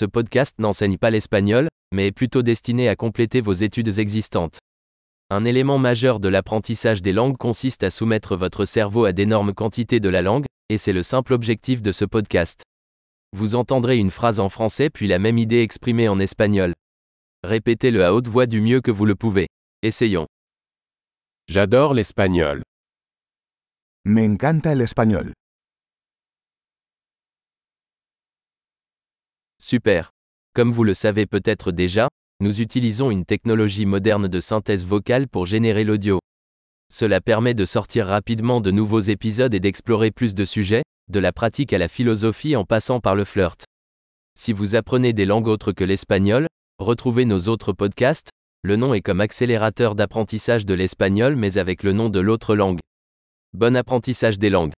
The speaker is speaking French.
Ce podcast n'enseigne pas l'espagnol, mais est plutôt destiné à compléter vos études existantes. Un élément majeur de l'apprentissage des langues consiste à soumettre votre cerveau à d'énormes quantités de la langue, et c'est le simple objectif de ce podcast. Vous entendrez une phrase en français puis la même idée exprimée en espagnol. Répétez-le à haute voix du mieux que vous le pouvez. Essayons. J'adore l'espagnol. Me encanta el español. Super. Comme vous le savez peut-être déjà, nous utilisons une technologie moderne de synthèse vocale pour générer l'audio. Cela permet de sortir rapidement de nouveaux épisodes et d'explorer plus de sujets, de la pratique à la philosophie en passant par le flirt. Si vous apprenez des langues autres que l'espagnol, retrouvez nos autres podcasts, le nom est comme accélérateur d'apprentissage de l'espagnol mais avec le nom de l'autre langue. Bon apprentissage des langues.